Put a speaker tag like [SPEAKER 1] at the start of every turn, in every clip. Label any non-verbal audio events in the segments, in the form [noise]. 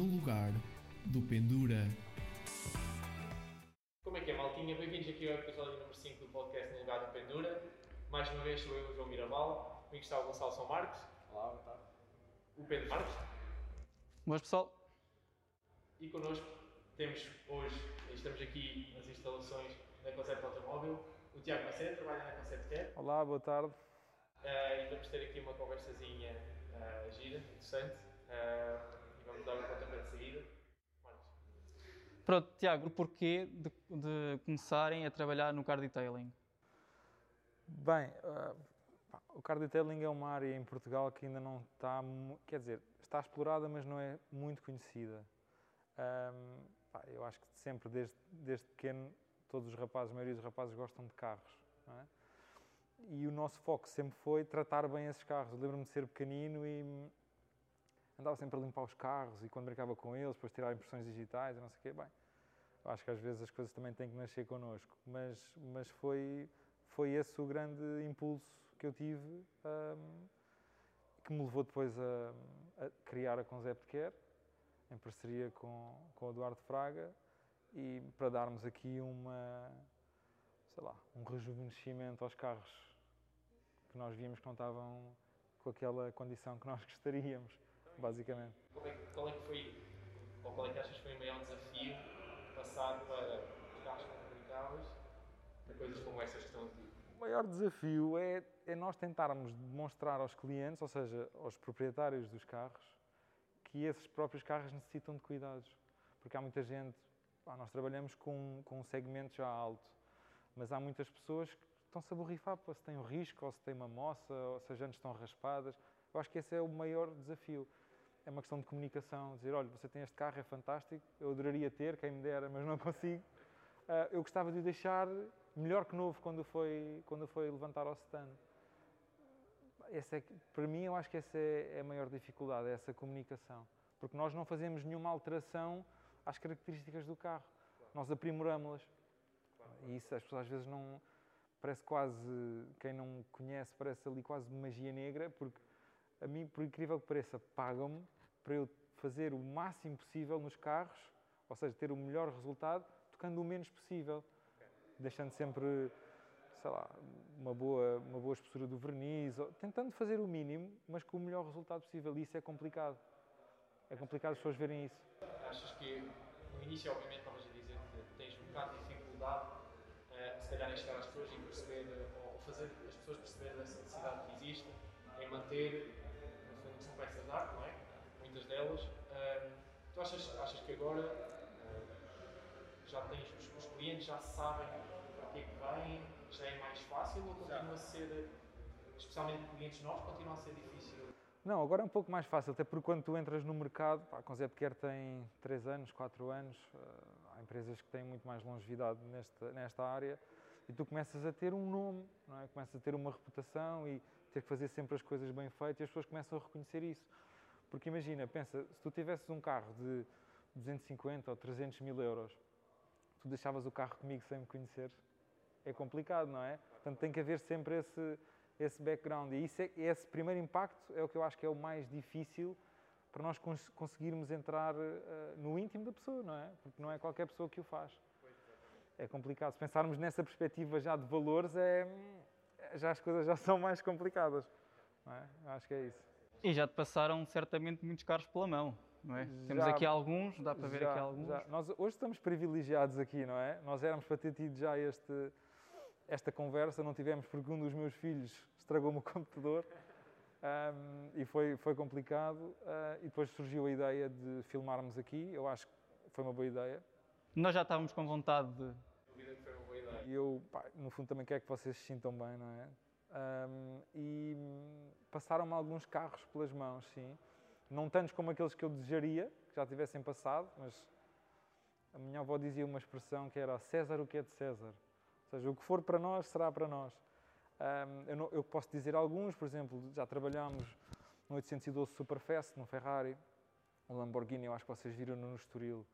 [SPEAKER 1] no lugar do Pendura.
[SPEAKER 2] Como é que é, maltinha? Bem-vindos aqui ao episódio número 5 do podcast No Lugar do Pendura. Mais uma vez sou eu, João Miraval. Comigo está o Gonçalo São Marcos.
[SPEAKER 3] Olá, boa tarde.
[SPEAKER 2] O Pedro Marcos.
[SPEAKER 4] Boas pessoal,
[SPEAKER 2] E connosco temos hoje, estamos aqui nas instalações da Concept Automóvel, o Tiago Macedo, trabalha na Concept Care.
[SPEAKER 3] Olá, boa tarde.
[SPEAKER 2] Eh, e vamos ter aqui uma conversazinha eh, gira, interessante. eh, vamos dar um pontapé de saída.
[SPEAKER 4] Pronto, Tiago, o porquê de, de começarem a trabalhar no car detailing?
[SPEAKER 3] Bem, pá, o car detailing é uma área em Portugal que ainda não está, quer dizer, está explorada, mas não é muito conhecida. Ahm, pá, eu acho que sempre, desde, desde pequeno, todos os rapazes, a maioria dos rapazes gostam de carros. não é? E o nosso foco sempre foi tratar bem esses carros. Eu Lembro-me de ser pequenino e andava sempre a limpar os carros e quando brincava com eles, depois tirar impressões digitais e não sei o quê. Bem, acho que às vezes as coisas também têm que nascer connosco, mas, mas foi, foi esse o grande impulso que eu tive hum, que me levou depois a, a criar a Concept Care em parceria com, com o Eduardo Fraga e para darmos aqui uma, sei lá, um rejuvenescimento aos carros que nós víamos que não estavam com aquela condição que nós [laughs] gostaríamos, basicamente.
[SPEAKER 2] Como é qual é que foi, ou qual é que achas que foi o maior desafio passar para os carros comunicáveis para coisas como essas que estão aqui?
[SPEAKER 3] O maior desafio é, é nós tentarmos demonstrar aos clientes, ou seja, aos proprietários dos carros, que esses próprios carros necessitam de cuidados. Porque há muita gente, pá, nós trabalhamos com, com um segmento já alto, mas há muitas pessoas que estão-se a borrifar se tem um risco, ou se tem uma moça, ou se as jantes estão raspadas. Eu acho que esse é o maior desafio. É uma questão de comunicação, dizer, olha, você tem este carro, é fantástico, eu adoraria ter, quem me dera, mas não [laughs] consigo. Ah, eu gostava de o deixar melhor que novo quando foi, quando foi levantar ao stand. Essa é, para mim, eu acho que essa é, é a maior dificuldade, é essa comunicação. Porque nós não fazemos nenhuma alteração às características do carro. Nós aprimoramos-las. E isso as pessoas às vezes não. Parece quase. Quem não conhece, parece ali quase magia negra, porque a mim, por incrível que pareça, pagam-me para eu fazer o máximo possível nos carros, ou seja, ter o melhor resultado, tocando o menos possível deixando sempre, sei lá, uma boa, uma boa espessura do verniz, tentando fazer o mínimo, mas com o melhor resultado possível. E isso é complicado. É complicado as pessoas verem isso.
[SPEAKER 2] Achas que no início, obviamente, estavas a dizer que tens um bocado de dificuldade, eh, se calhar, em chegar às pessoas e perceber, ou fazer as pessoas perceberem essa necessidade que existe em manter, peças de arte, não é? Muitas delas. Eh, tu achas, achas que agora eh, já tens, os, os clientes já sabem para que é que vêm, já é mais fácil ou continua a ser, especialmente clientes novos, continua a ser difícil?
[SPEAKER 3] Não, agora é um pouco mais fácil, até porque quando tu entras no mercado, pá, a Concept Care tem 3 anos, 4 anos, eh, há empresas que têm muito mais longevidade nesta, nesta área e tu começas a ter um nome, não é? começas a ter uma reputação e ter que fazer sempre as coisas bem feitas e as pessoas começam a reconhecer isso. Porque imagina, pensa, se tu tivesses um carro de 250 ou 300 mil euros, tu deixavas o carro comigo sem me conhecer, é complicado, não é? Portanto, tem que haver sempre esse, esse background. E isso é, esse primeiro impacto é o que eu acho que é o mais difícil para nós cons- conseguirmos entrar eh, no íntimo da pessoa, não é? Porque não é qualquer pessoa que o faz. É complicado. Se pensarmos nessa perspectiva já de valores, é, já as coisas já [laughs] são mais complicadas. É? Acho que é isso.
[SPEAKER 4] E já te passaram certamente muitos carros pela mão, não é? Temos
[SPEAKER 3] Já-
[SPEAKER 4] aqui alguns, dá para ver
[SPEAKER 3] Já,
[SPEAKER 4] aqui alguns.
[SPEAKER 3] já. Nós hoje estamos privilegiados aqui, não é? Nós éramos para ter tido já este, esta conversa, não tivemos porque um dos meus filhos estragou-me o [laughs] computador ahm, e foi, foi complicado. ah, e depois surgiu a ideia de filmarmos aqui, eu acho que foi uma boa ideia.
[SPEAKER 4] Nós já estávamos com vontade de.
[SPEAKER 2] Dúvida que foi uma boa ideia.
[SPEAKER 3] E eu, pá, no fundo, também quero que vocês se sintam bem, não é? Ahm, e passaram-me alguns carros pelas mãos, sim. Não tantos como aqueles que eu desejaria, que já tivessem passado, mas a minha avó dizia uma expressão que era César o que é de César. Ou seja, o que for para nós, será para nós. Ahm, eu, não- eu posso dizer alguns, por exemplo, já trabalhámos no 812 Superfest, no Ferrari, o Lamborghini, eu acho que vocês viram no Estoril,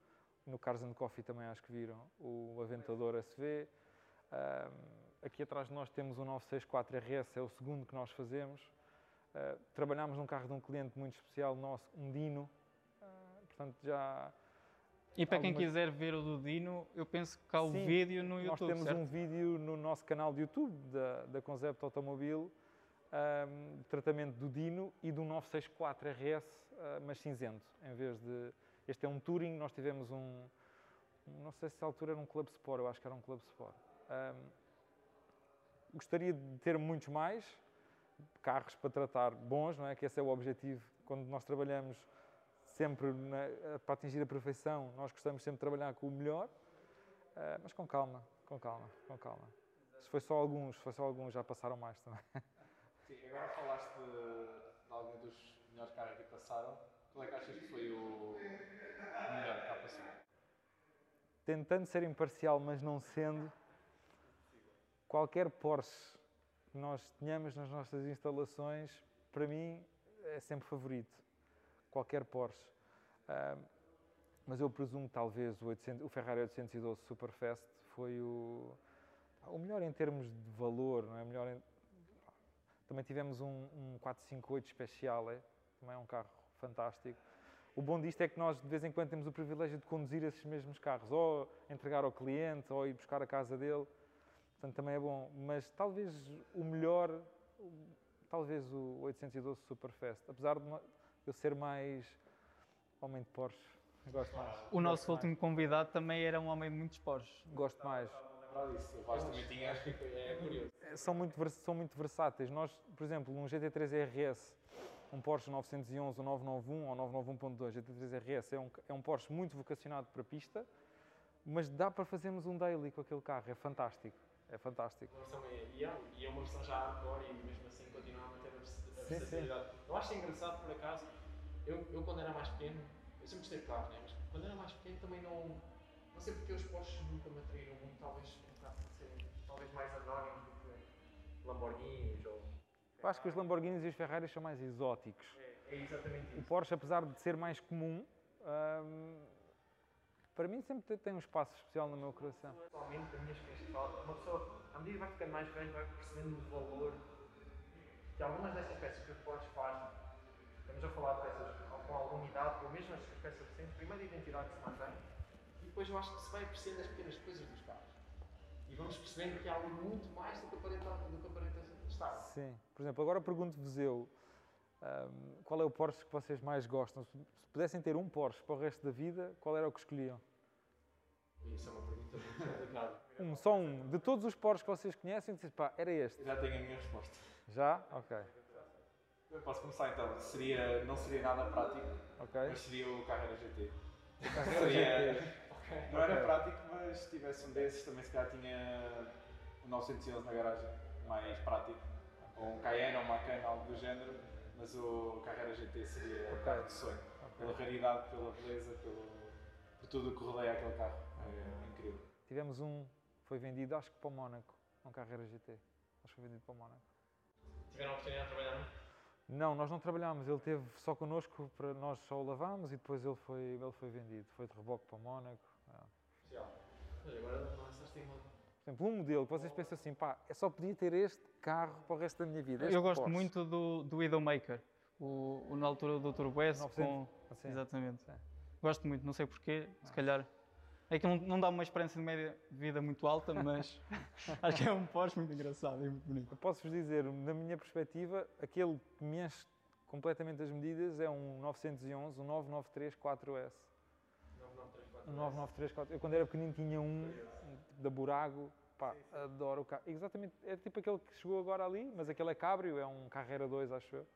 [SPEAKER 3] no Cars and Coffee também acho que viram, o Aventador SV. Aqui atrás de nós temos o 964 RS, é o segundo que nós fazemos. Ah, trabalhámos num carro de um cliente muito especial nosso, um Dino, ah, Portanto, já
[SPEAKER 4] E para quem
[SPEAKER 3] Algumas-
[SPEAKER 4] quiser ver o do Dino, eu penso que há o
[SPEAKER 3] Sim,
[SPEAKER 4] vídeo no
[SPEAKER 3] nós
[SPEAKER 4] YouTube,
[SPEAKER 3] temos
[SPEAKER 4] certo?
[SPEAKER 3] um vídeo no nosso canal de YouTube da, da Concept Automobile, de tratamento do Dino e do 964 RS, ah, mas cinzento, em vez de... Este é um Touring, nós tivemos um... um- Não sei se a altura era um Club Sport, eu acho que era um Club Sport. Ahm, gostaria de ter muitos mais carros para tratar bons, não é? Que esse é o objetivo. Quando nós trabalhamos sempre na- para atingir a perfeição, nós gostamos sempre de trabalhar com o melhor, ah, mas com calma, com calma, com calma. Se foi só alguns, foi só alguns, já passaram mais também. [laughs]
[SPEAKER 2] Sim, agora falaste de, de alguns dos melhores carros que passaram. Qual é que achas que foi o melhor que cá passou?
[SPEAKER 3] Tentando ser imparcial, mas não sendo, qualquer Porsche que nós tenhamos nas nossas instalações, para mim, é sempre favorito. Qualquer Porsche. Ah, mas eu presumo talvez o, 800 o Ferrari 812 Superfast foi o, o melhor em termos de valor, não é? Melhor em- Também tivemos um, um 458 Speciale, também é um carro fantástico. O bom disto é que nós de vez em quando temos o privilégio de conduzir esses mesmos carros, ou entregar ao cliente, ou ir buscar a casa dele. Portanto, também é bom. Mas talvez o melhor, talvez o 812 Superfast, apesar de eu ser mais homem de Porsche. Gosto mais.
[SPEAKER 4] O nosso
[SPEAKER 3] gosto
[SPEAKER 4] último convidado também era um homem de muitos Porsches.
[SPEAKER 3] mais. Gosto mais.
[SPEAKER 2] Lembrar disso, o Vasco também tinha. Acho que é curioso.
[SPEAKER 3] são muito, são muito versáteis. Nós, por exemplo, um GT3 RS, um Porsche 911, um 991 ou 991.2 GT3 RS é um, é um Porsche muito vocacionado para pista, mas dá para fazermos um daily com aquele carro, é fantástico. É fantástico.
[SPEAKER 2] A versão é, e, é, e é uma versão já hardcore e mesmo assim continua a manter a versatilidade. Eu acho engraçado, por acaso, eu, eu quando era mais pequeno, eu sempre gostei de carros, né? mas quando era mais pequeno também não. Não sei porque os Porsches nunca me atraíram muito, talvez um bocado por serem talvez mais anónimos do que Lamborghinis ou.
[SPEAKER 3] Eu acho que os Lamborghinis e os Ferraris são mais exóticos.
[SPEAKER 2] É, é exatamente
[SPEAKER 3] O
[SPEAKER 2] isso.
[SPEAKER 3] Porsche, apesar de ser mais comum, hum, para mim sempre tem- um espaço especial no meu coração.
[SPEAKER 2] Atualmente, a minha experiência fala, uma pessoa, à medida que vai ficando mais velho, vai percebendo o valor que algumas destas peças que Porsche fazem. Estamos a falar de peças com alguma idade, ou mesmo as peças recentes, primeiro a identidade que se mantém, e depois eu acho que se vai percebendo as pequenas coisas dos carros. E vamos percebendo que há algo muito mais do que aparenta, do que aparenta estar.
[SPEAKER 3] Sim. Por exemplo, agora pergunto-vos eu, hum, qual é o Porsche que vocês mais gostam? Se se pudessem ter um Porsche para o resto da vida, qual era o que escolhiam?
[SPEAKER 2] Isso é uma pergunta muito complicada.
[SPEAKER 3] Um, só um. De todos os Porsches que vocês conhecem, dizem, pá, era este.
[SPEAKER 2] Já tenho a minha resposta.
[SPEAKER 3] Já? Ok.
[SPEAKER 2] Eu posso começar então. Seria, não seria nada prático,
[SPEAKER 3] Ok.
[SPEAKER 2] mas seria o Carrera GT.
[SPEAKER 3] Carrera
[SPEAKER 2] Seria-
[SPEAKER 3] GT.
[SPEAKER 2] Não era
[SPEAKER 3] Ok.
[SPEAKER 2] prático, mas se tivesse um desses também se calhar tinha um 911 na garagem, mais prático. Ou um Cayenne ou um Macan, algo do género, mas o Carrera GT seria o carro de sonho. Pela raridade, pela beleza, pelo, por tudo o que rodeia aquele carro. É incrível.
[SPEAKER 3] Tivemos um, foi vendido, acho que para o Mónaco, um Carrera GT. Acho que foi vendido para o Mónaco.
[SPEAKER 2] Tiveram a oportunidade de trabalhar?
[SPEAKER 3] Não, nós não trabalhámos, ele teve só connosco, para nós só o lavámos e depois ele foi, ele foi vendido. Foi de reboque para o Mónaco.
[SPEAKER 2] Especial. Mas agora lançaste em uma.
[SPEAKER 3] Por exemplo, um modelo que vocês pensam assim, pá, eu só podia ter este carro para o resto da minha vida.
[SPEAKER 4] Eu gosto
[SPEAKER 3] Porsche.
[SPEAKER 4] muito do, do Widowmaker, o, o na altura do Turbo S
[SPEAKER 3] 900,
[SPEAKER 4] com...
[SPEAKER 3] Assim.
[SPEAKER 4] Exatamente.
[SPEAKER 3] Sim.
[SPEAKER 4] Gosto muito, não sei porquê, se calhar. É que não, não dá uma experiência de média de vida muito alta, mas [laughs] acho que é um Porsche muito engraçado e muito bonito.
[SPEAKER 3] Posso-vos dizer, na minha perspectiva, aquele que me enche completamente as medidas é um 911, um 993 4S.
[SPEAKER 2] 9934.
[SPEAKER 3] Um 993 4 Eu quando era pequenino tinha um da Burago, pá, adoro o carro. Exatamente, é tipo aquele que chegou agora ali, mas aquele é cabrio, é um Carrera 2, acho eu.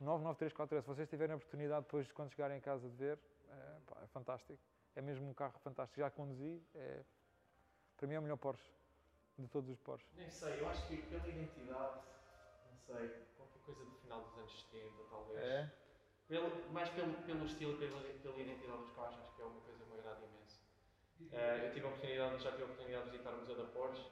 [SPEAKER 3] 993 4S, se vocês tiverem a oportunidade depois, quando chegarem a casa de ver, é, pá, é fantástico. É mesmo um carro fantástico. Já conduzi, é, para mim é o melhor Porsche de todos os Porsches.
[SPEAKER 2] Nem sei, eu acho que pela identidade, não sei, qualquer coisa do final dos anos 70, talvez.
[SPEAKER 3] É?
[SPEAKER 2] Pelo- mais pelo, pelo estilo e pela, pela identidade dos carros, acho que é uma coisa que me agrada imenso. Eu tive a oportunidade, já tive a oportunidade de visitar o Museu da Porsche.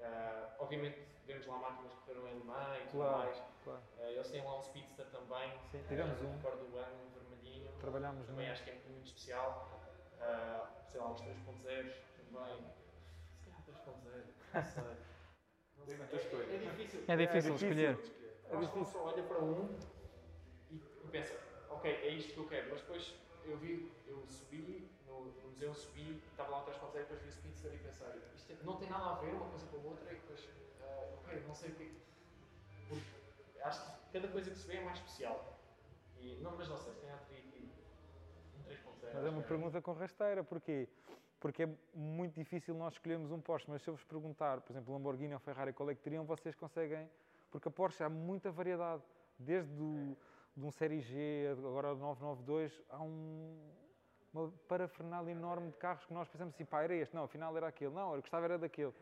[SPEAKER 2] Eh, obviamente, vemos lá máquinas que correram em Le Mans e tudo
[SPEAKER 3] Claro.
[SPEAKER 2] mais.
[SPEAKER 3] Claro.
[SPEAKER 2] Eh, eles têm lá um Speedster também.
[SPEAKER 3] Sim, tivemos
[SPEAKER 2] eh,
[SPEAKER 3] um.
[SPEAKER 2] Recordo do ano, um vermelhinho.
[SPEAKER 3] Trabalhámos
[SPEAKER 2] Também
[SPEAKER 3] no-
[SPEAKER 2] acho que é muito especial. Eh, sei lá, uns 3.0 também. Se calhar 3.0, não sei. Não sei.
[SPEAKER 5] muitas
[SPEAKER 2] É-. É, difícil.
[SPEAKER 4] É difícil
[SPEAKER 3] difícil.
[SPEAKER 4] escolher.
[SPEAKER 2] Que uma pessoa olha para um e pensa, ok, é isto que eu quero, mas depois eu vi, eu subi, no, no museu subi, estava lá um 3.0 e depois vi o Speedster e pensei, isto é- não tem nada a ver uma coisa com a outra e depois, ah, ok, não sei o que porque acho que cada coisa que se vê é mais especial. E, não, mas não sei, se calhar teria aqui um 3.0.
[SPEAKER 3] Mas é uma
[SPEAKER 2] que
[SPEAKER 3] pergunta com rasteira, porquê? Porque é muito difícil nós escolhermos um Porsche, mas se eu vos perguntar, por exemplo, Lamborghini ou Ferrari, qual é que teriam, vocês conseguem, porque a Porsche há muita variedade, desde do, de um Série G, agora o 992, há um, uma parafernália enorme de carros que nós pensamos assim, pá, era este, não, afinal era aquele, não, eu gostava era daquele.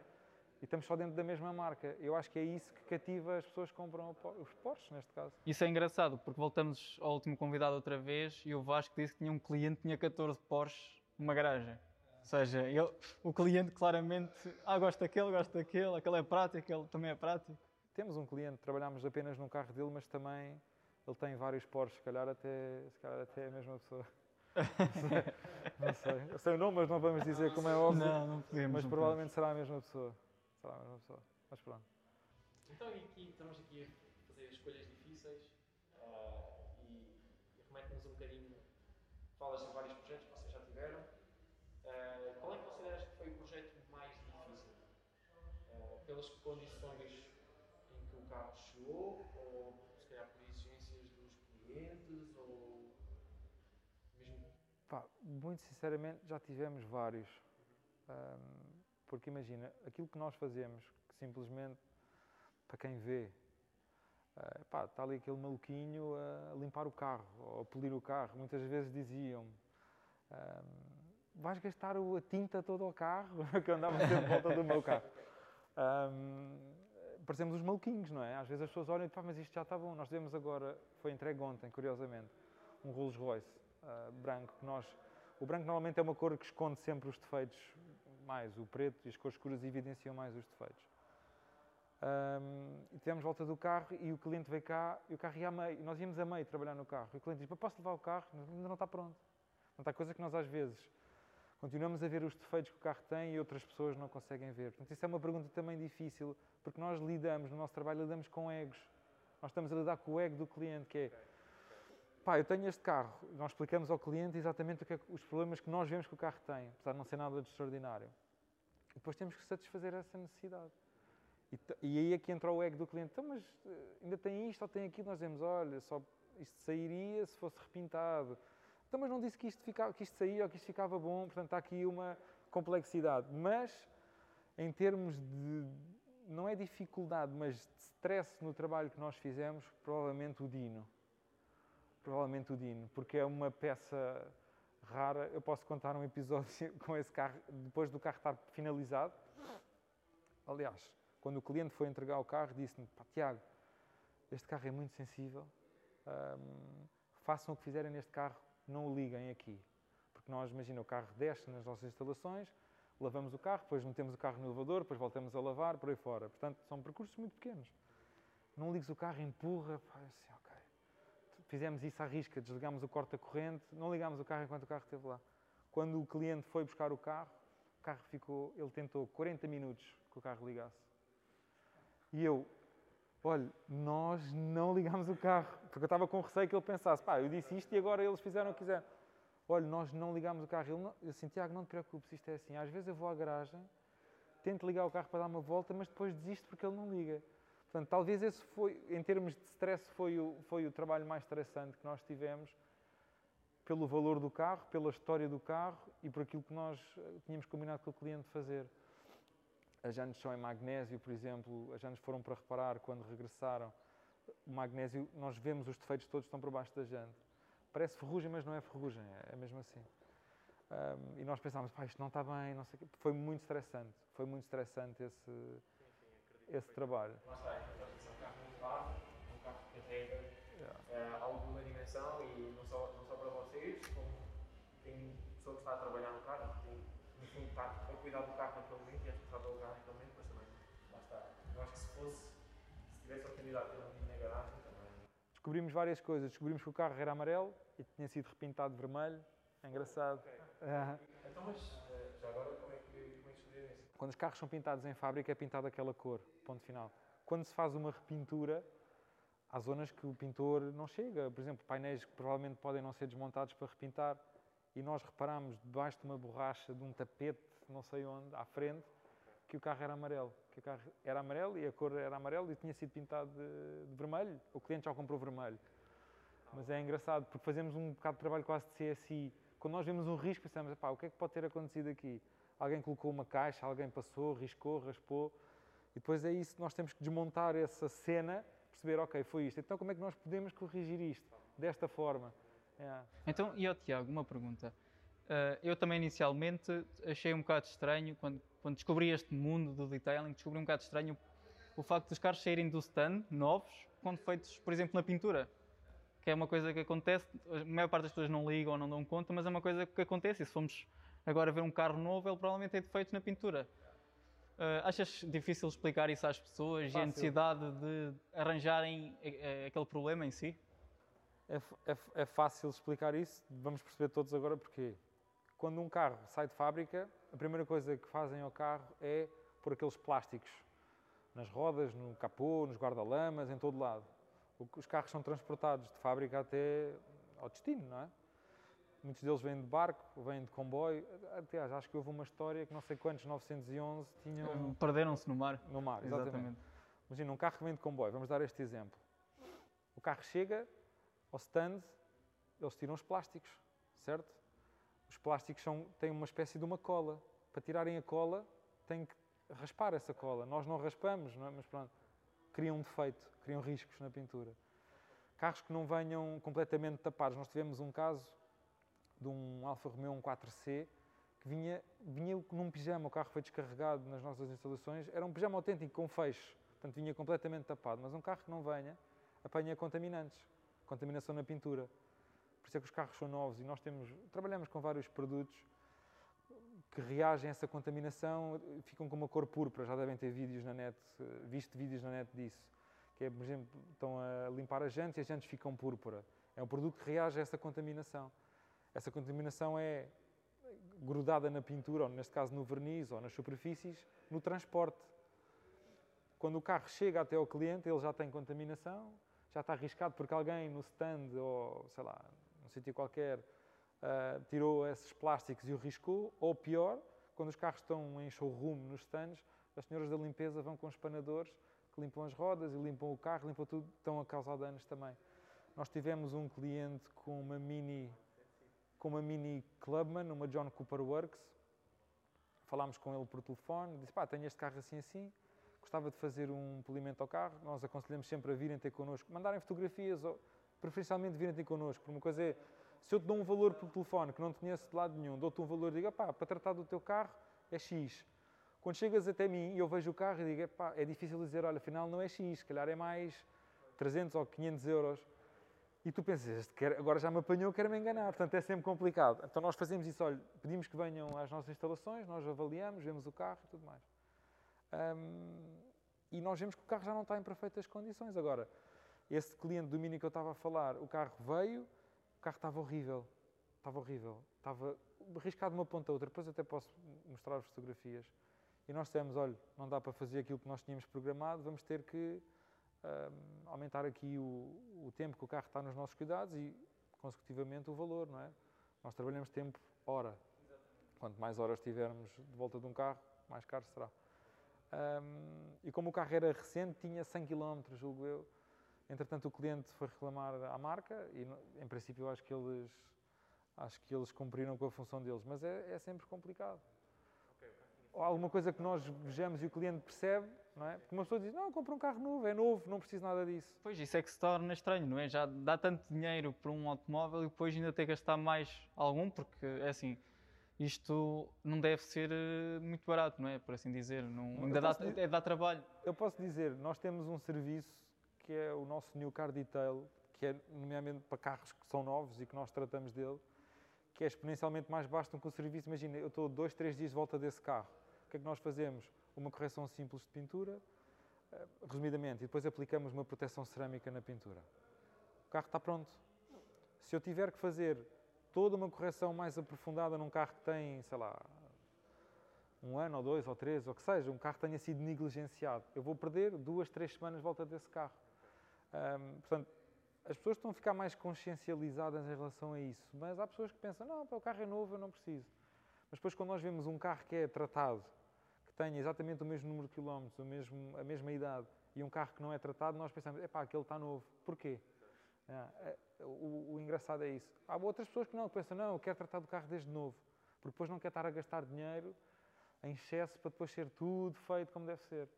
[SPEAKER 3] E estamos só dentro da mesma marca. Eu acho que é isso que cativa as pessoas que compram os Porsches, neste caso.
[SPEAKER 4] Isso é engraçado, porque voltamos ao último convidado outra vez e o Vasco disse que tinha um cliente que tinha 14 Porsche numa garagem. Ou seja, ele- o cliente claramente, ah, gosta daquele, gosta daquele, aquele é prático, aquele também é prático.
[SPEAKER 3] Temos um cliente, trabalhamos apenas num carro dele, mas também ele tem vários Porsches, se calhar até, se calhar até é a mesma pessoa. [laughs] não sei. Eu sei o nome, mas não vamos dizer como é óbvio.
[SPEAKER 4] Não, não podemos.
[SPEAKER 3] mas
[SPEAKER 4] não
[SPEAKER 3] provavelmente será a mesma pessoa. Será a mesma pessoa. Mas pronto.
[SPEAKER 2] Então, e aqui, estamos aqui a fazer escolhas difíceis ah, e, e remete-nos um bocadinho. Falas de vários projetos que vocês já tiveram. Ah, qual é que consideras que foi o projeto mais difícil? Ah, pelas condições em que o carro chegou, ou se calhar por exigências dos clientes.
[SPEAKER 3] Pá, muito sinceramente, já tivemos vários. Ahm, porque imagina, aquilo que nós fazemos, que simplesmente, para quem vê, ah, pá, está ali aquele maluquinho a limpar o carro, ou a polir o carro. Muitas vezes diziam vais gastar a tinta toda ao carro, [laughs] que andava sempre volta do meu carro. Ahm, parecemos os maluquinhos, não é? Às vezes as pessoas olham e pá, mas isto já está bom. Nós tivemos agora, foi entregue ontem, curiosamente, um Rolls Royce ah, Nós, o branco normalmente é uma cor que esconde sempre os defeitos mais. O preto e as cores escuras evidenciam mais os defeitos. Ahm, e tivemos volta do carro e o cliente veio cá e o carro ia a meio. Nós íamos a meio trabalhar no carro. E o cliente "Pá, posso levar o carro? Ainda não está pronto. Portanto, há coisa que nós às vezes continuamos a ver os defeitos que o carro tem e outras pessoas não conseguem ver. Portanto, isso é uma pergunta também difícil, porque nós lidamos, no nosso trabalho, lidamos com egos. Nós estamos a lidar com o ego do cliente, que é, pá, eu tenho este carro. Nós explicamos ao cliente exatamente que é os problemas que nós vemos que o carro tem, apesar de não ser nada de extraordinário. E depois temos que satisfazer essa necessidade. E, e aí é que entra o ego do cliente. Então, mas eh, ainda tem isto ou tem aquilo? Nós dizemos, olha, só isto sairia se fosse repintado. Então, mas não disse que isto, ficava, que isto saía ou que isto ficava bom. Portanto, há aqui uma complexidade. Mas, em termos de, não é dificuldade, mas de stress no trabalho que nós fizemos, provavelmente o Dino. Provavelmente o Dino, porque é uma peça rara. Eu posso contar um episódio [laughs] com esse carro, depois do carro estar finalizado. Aliás, quando o cliente foi entregar o carro, disse-me: Tiago, este carro é muito sensível, hum, façam o que fizerem neste carro, não o liguem aqui. Porque nós, imagina, o carro desce nas nossas instalações, lavamos o carro, depois metemos o carro no elevador, depois voltamos a lavar, por aí fora. Portanto, são percursos muito pequenos. Não ligues o carro, empurra, pá, assim, ok. Fizemos isso à risca, desligámos o corta-corrente, não ligámos o carro enquanto o carro esteve lá. Quando o cliente foi buscar o carro, o carro ficou, ele tentou 40 minutos que o carro ligasse. E eu, olha, nós não ligámos o carro, porque eu estava com receio que ele pensasse, pá, eu disse isto e agora eles fizeram o que quiseram. Olha, nós não ligámos o carro. Ele não, eu disse, Tiago, não te preocupes, isto é assim. Às vezes eu vou à garagem, tento ligar o carro para dar uma volta, mas depois desisto porque ele não liga. Portanto, talvez esse foi, em termos de stress, foi o, foi o trabalho mais estressante que nós tivemos, pelo valor do carro, pela história do carro e por aquilo que nós eh, tínhamos combinado com o cliente fazer. As jantes são em magnésio, por exemplo, as jantes foram para reparar quando regressaram. O magnésio, nós vemos os defeitos todos estão por baixo da jante. Parece ferrugem, mas não é ferrugem, é, é mesmo assim. Ahm, e nós pensámos, pá, isto não está bem, não sei o quê. Foi muito estressante, foi muito estressante esse, esse trabalho.
[SPEAKER 2] Lá está, é um carro muito um carro que carrega
[SPEAKER 3] Yeah.
[SPEAKER 2] eh, alguma dimensão e não só, não só para vocês, como tem pessoa que está a trabalhar no carro, tem, no fundo está a cuidar do carro naquele momento e é responsável pelo carro naquele momento, mas também, lá está. Eu acho que se fosse, se tivesse a oportunidade de ter um vídeo na garagem, também.
[SPEAKER 3] Descobrimos várias coisas. Descobrimos que o carro era amarelo e tinha sido repintado de vermelho. É engraçado. Ah,
[SPEAKER 2] Então, mas eh, já agora, como é que, como é que escolheram isso?
[SPEAKER 3] Quando os carros são pintados em fábrica, é pintado aquela cor, ponto final. Quando se faz uma repintura, há zonas que o pintor não chega. Por exemplo, painéis que provavelmente podem não ser desmontados para repintar, e nós reparámos debaixo de uma borracha, de um tapete, não sei onde, à frente, que o carro era amarelo. Que o carro era amarelo e a cor era amarelo e tinha sido pintado de, de vermelho. O cliente já comprou vermelho. Mas é engraçado, porque fazemos um bocado de trabalho quase de CSI. Quando nós vemos um risco, pensamos, pá, o que é que pode ter acontecido aqui? Alguém colocou uma caixa, alguém passou, riscou, raspou. E depois é isso, nós temos que desmontar essa cena, perceber, ok, foi isto. Então como é que nós podemos corrigir isto? Desta forma. É.
[SPEAKER 4] Então, e ao Tiago, uma pergunta. Uh, eu também inicialmente achei um bocado estranho, quando, quando descobri este mundo do detailing, descobri um bocado estranho o facto dos carros saírem do stand, novos, quando feitos, por exemplo, na pintura. Que é uma coisa que acontece, a maior parte das pessoas não ligam ou não dão conta, mas é uma coisa que acontece. E se formos agora ver um carro novo, ele provavelmente é feito na pintura. Uh, achas difícil explicar isso às pessoas Fácil. e a necessidade de arranjarem aquele problema em si?
[SPEAKER 3] É, é, é, fácil explicar isso, vamos perceber todos agora porquê. Quando um carro sai de fábrica, a primeira coisa que fazem ao carro é pôr aqueles plásticos nas rodas, no capô, nos guarda-lamas, em todo lado. Os carros são transportados de fábrica até ao destino, não é? Muitos deles vêm de barco, vêm de comboio. Aliás, acho que houve uma história que não sei quantos, 911, tinham...
[SPEAKER 4] Perderam-se no mar.
[SPEAKER 3] No mar, exatamente. exatamente. Imagina, um carro vem de comboio, vamos dar este exemplo. O carro chega, ao stand, eles tiram os plásticos, certo? Os plásticos são, têm uma espécie de uma cola. Para tirarem a cola, têm que raspar essa cola. Nós não raspamos, não é? mas pronto, criam um defeito, criam riscos na pintura. Carros que não venham completamente tapados. Nós tivemos um caso de um Alfa Romeo 1.4C que vinha, vinha num pijama, o carro foi descarregado nas nossas instalações, era um pijama autêntico com fecho, portanto vinha completamente tapado, mas um carro que não venha apanha contaminantes contaminação na pintura. Por isso é que os carros são novos e nós temos, trabalhamos com vários produtos que reagem a essa contaminação, ficam com uma cor púrpura. Já devem ter vídeos na net, visto vídeos na net disso. Que é, por exemplo, estão a limpar as jantes e as jantes ficam púrpura. É um produto que reage a essa contaminação. Essa contaminação é grudada na pintura, ou neste caso no verniz, ou nas superfícies, no transporte. Quando o carro chega até ao cliente, ele já tem contaminação, já está arriscado porque alguém no stand ou, sei lá, num sítio qualquer, uh, tirou esses plásticos e o riscou, ou pior, quando os carros estão em showroom nos stands, as senhoras da limpeza vão com espanadores que limpam as rodas e limpam o carro, limpam tudo, estão a causar danos também. Nós tivemos um cliente com uma mini com uma mini Clubman, uma John Cooper Works. Falámos com ele por telefone, disse: pá, tenho este carro assim assim, gostava de fazer um polimento ao carro, nós aconselhamos sempre a virem ter connosco, mandarem fotografias ou preferencialmente virem ter connosco, porque uma coisa é, se eu te dou um valor por telefone que não te conheço de lado nenhum, dou-te um valor e digo, pá, para tratar do teu carro é X. Quando chegas até mim e eu vejo o carro e digo, pá, é difícil dizer, olha, afinal não é X, se calhar é mais 300 ou 500 euros. E tu pensas, agora já me apanhou, quero-me enganar. Portanto, é sempre complicado. Então, nós fazemos isso, olha, pedimos que venham às nossas instalações, nós avaliamos, vemos o carro e tudo mais. Um, e nós vemos que o carro já não está em perfeitas condições. Agora, esse cliente do Mini que eu estava a falar, o carro veio, o carro estava horrível. Estava horrível. Estava arriscado de uma ponta a outra. Depois até posso mostrar as fotografias. E nós dissemos, olha, não dá para fazer aquilo que nós tínhamos programado, vamos ter que um, aumentar aqui o, o, tempo que o carro está nos nossos cuidados e, consecutivamente, o valor, não é? Nós trabalhamos tempo, hora. Quanto mais horas tivermos de volta de um carro, mais caro será. Um, e como o carro era recente, tinha 100 km, julgo eu. Entretanto, o cliente foi reclamar à marca e, em princípio, acho que eles, acho que eles cumpriram com a função deles. Mas é, é sempre complicado. Alguma coisa que nós vejamos e o cliente percebe, não é? Porque uma pessoa diz, não, compra um carro novo, é novo, não preciso nada disso.
[SPEAKER 4] Pois, isso é que se torna estranho, não é? Já dá tanto dinheiro para um automóvel e depois ainda tem que gastar mais algum, porque é assim, isto não deve ser eh, muito barato, não é? Por assim dizer. Não, ainda dá, dizer, é, dá trabalho.
[SPEAKER 3] Eu posso dizer, nós temos um serviço que é o nosso New Car Detail, que é nomeadamente para carros que são novos e que nós tratamos dele, que é exponencialmente mais baixo do que o serviço. Imagina, eu estou dois, três dias de volta desse carro. O que é que nós fazemos? Uma correção simples de pintura, eh, resumidamente, e depois aplicamos uma proteção cerâmica na pintura. O carro está pronto. Se eu tiver que fazer toda uma correção mais aprofundada num carro que tem, sei lá, um ano ou dois ou três, ou que seja, um carro que tenha sido negligenciado, eu vou perder duas, três semanas de volta desse carro. Um, portanto, as pessoas estão a ficar mais consciencializadas em relação a isso, mas há pessoas que pensam, não, o carro é novo, eu não preciso. Mas depois quando nós vemos um carro que é tratado, que tenha exatamente o mesmo número de quilómetros, o mesmo, a mesma idade, e um carro que não é tratado, nós pensamos, epá, aquele está novo. Porquê? É, é, o, o engraçado é isso. Há outras pessoas que não, que pensam, não, eu quero tratar do carro desde novo, porque depois não quer estar a gastar dinheiro em excesso para depois ser tudo feito como deve ser.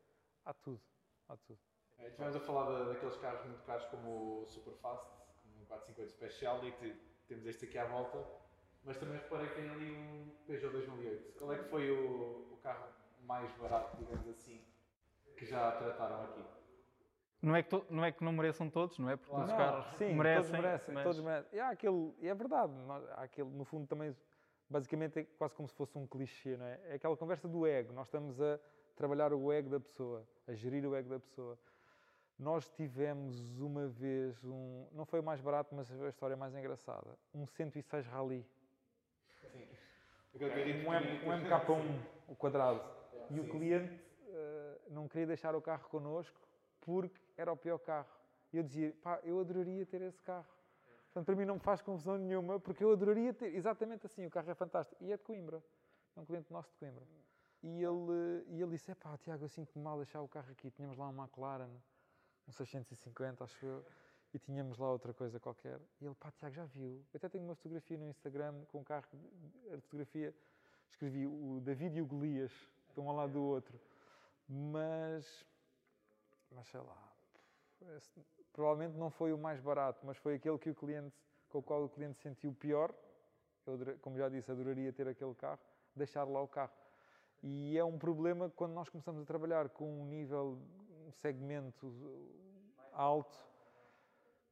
[SPEAKER 3] Há tudo, há tudo.
[SPEAKER 2] Estivemos a falar da- daqueles carros muito caros como o Superfast, o 458 Speciality, temos este aqui à volta, mas também reparei que tem ali um Peugeot 2008. Qual é que foi o, o carro mais barato, digamos assim, que já trataram aqui?
[SPEAKER 4] Não é, que to- não é que não mereçam todos, não é? Porque todos os carros
[SPEAKER 3] sim,
[SPEAKER 4] merecem.
[SPEAKER 3] todos merecem,
[SPEAKER 4] mas-
[SPEAKER 3] todos merecem. E há aquele, e é verdade, nós- há aquele, no fundo também, basicamente é quase como se fosse um clichê, não é? É aquela conversa do ego, nós estamos a trabalhar o ego da pessoa, a gerir o ego da pessoa. Nós tivemos uma vez um, não foi o mais barato, mas a história mais engraçada, um 106 Rally, um, M, um
[SPEAKER 2] pequenino.
[SPEAKER 3] MK1, o quadrado. E o cliente eh, não queria deixar o carro connosco porque era o pior carro. E eu dizia, pá, eu adoraria ter esse carro. Portanto, para mim não me faz confusão nenhuma, porque eu adoraria ter, exatamente assim, o carro é fantástico. E é de Coimbra, é um cliente nosso de Coimbra. E ele, e ele disse, pá, Tiago, eu sinto-me mal deixar o carro aqui. Tínhamos lá um McLaren, um 650, acho eu, e tínhamos lá outra coisa qualquer. E ele, pá, Tiago, já viu? Eu até tenho uma fotografia no Instagram com um carro, a fotografia, escrevi o David e o Golias, estão um ao lado do outro. Mas, mas sei lá, esse provavelmente não foi o mais barato, mas foi aquele que o cliente, com o qual o cliente sentiu pior. Eu, como já disse, adoraria ter aquele carro, deixar lá o carro. E é um problema quando nós começamos a trabalhar com um nível, um segmento alto,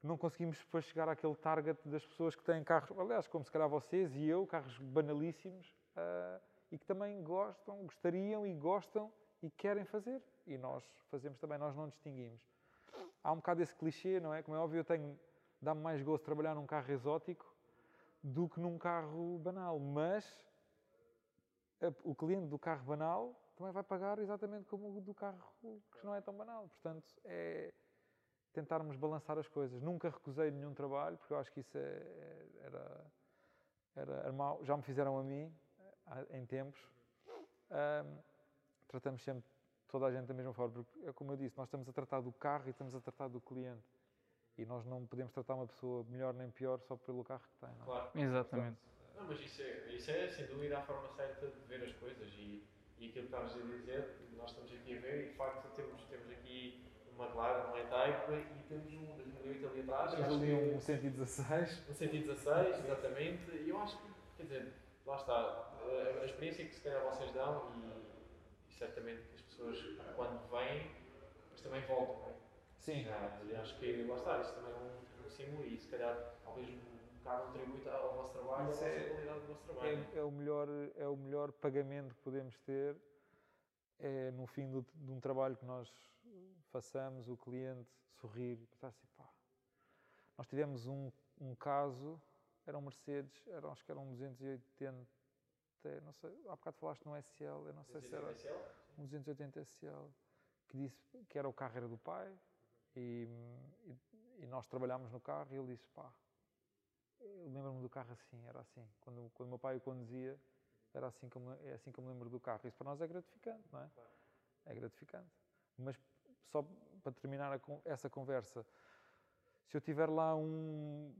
[SPEAKER 3] não conseguimos depois chegar àquele target das pessoas que têm carros, aliás, como se calhar vocês e eu, carros banalíssimos, ah, e que também gostam, gostariam e gostam e querem fazer. E nós fazemos também, nós não distinguimos. Há um bocado esse clichê, não é? Como é óbvio, eu tenho, dá-me mais gosto trabalhar num carro exótico do que num carro banal, mas a- o cliente do carro banal também vai pagar exatamente como o do carro que não é tão banal. Portanto, é tentarmos balançar as coisas. Nunca recusei nenhum trabalho, porque eu acho que isso é- é- era, era, era mau. Já me fizeram a mim, em tempos. Ahm, tratamos sempre toda a gente da mesma forma, porque é como eu disse, nós estamos a tratar do carro e estamos a tratar do cliente. E nós não podemos tratar uma pessoa melhor nem pior só pelo carro que tem. não é?
[SPEAKER 2] Claro.
[SPEAKER 4] Exatamente.
[SPEAKER 2] Não, mas isso é, isso é sem dúvida a forma certa de ver as coisas e, e aquilo que estavas a dizer, nós estamos aqui a ver e de facto temos, temos aqui uma E temos um 2008 ali atrás.
[SPEAKER 3] Temos ali um 116.
[SPEAKER 2] Um 116, exatamente. E eu acho que, quer dizer, lá está, a, experiência que se calhar vocês dão e, e certamente que as pessoas quando vêm, mas também voltam, não é?
[SPEAKER 3] Sim.
[SPEAKER 2] Ah, e acho que lá está, isso também é um, um símbolo e se calhar talvez um bocado um tributo ao vosso trabalho, à vossa
[SPEAKER 3] é-
[SPEAKER 2] qualidade do vosso trabalho.
[SPEAKER 3] É, é o melhor, é o melhor pagamento que podemos ter. É no fim do- de um trabalho que nós façamos, o cliente sorrir pensar assim, pá. Nós tivemos um, um caso, era um Mercedes, era, acho que era um 280, não sei, há bocado falaste no SL, eu não sei se era um 280 SL, que disse que era o carro era do pai e, e, e nós trabalhámos no carro e ele disse, pá, eu lembro-me do carro assim, era assim. Quando, quando o meu pai o conduzia, era assim como, é assim que eu me lembro do carro. Isso para nós é gratificante, não é? É gratificante. Mas só para terminar a essa conversa, se eu tiver lá um,